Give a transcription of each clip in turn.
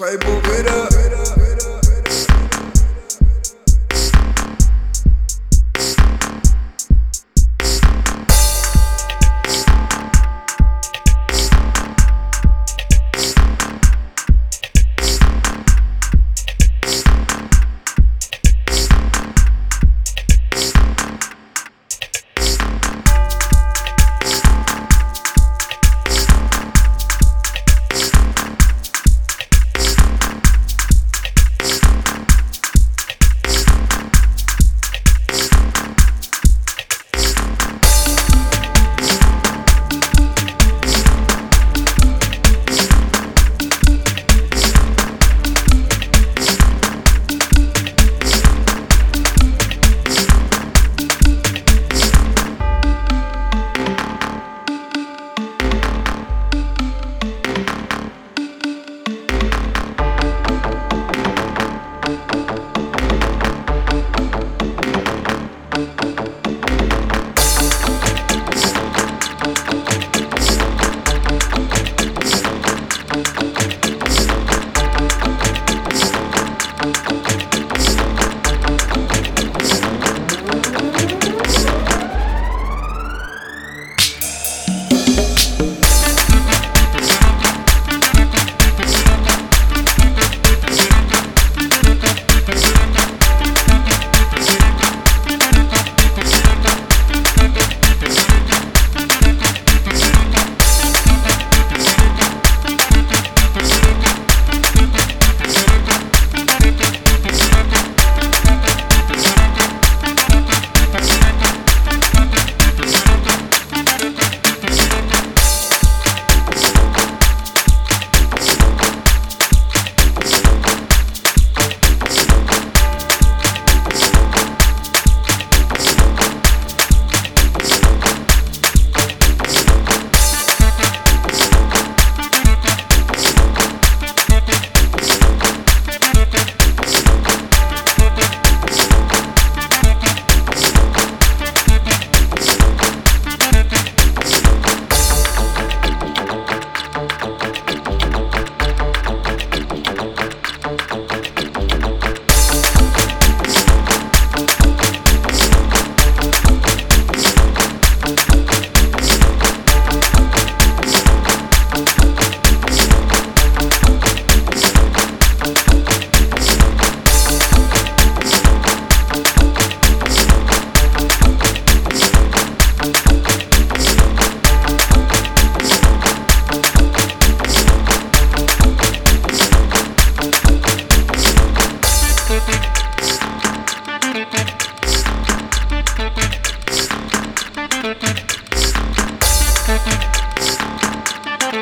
Move it up.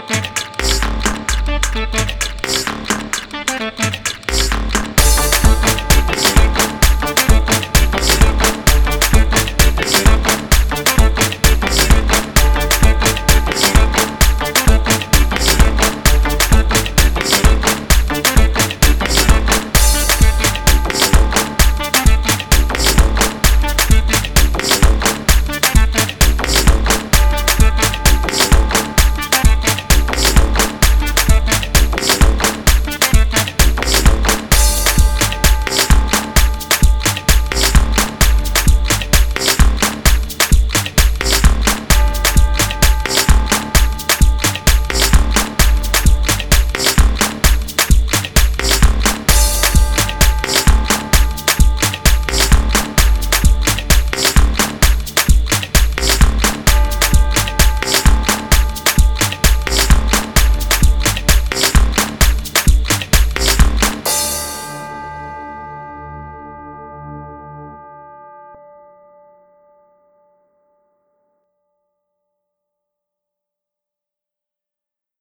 Thank you.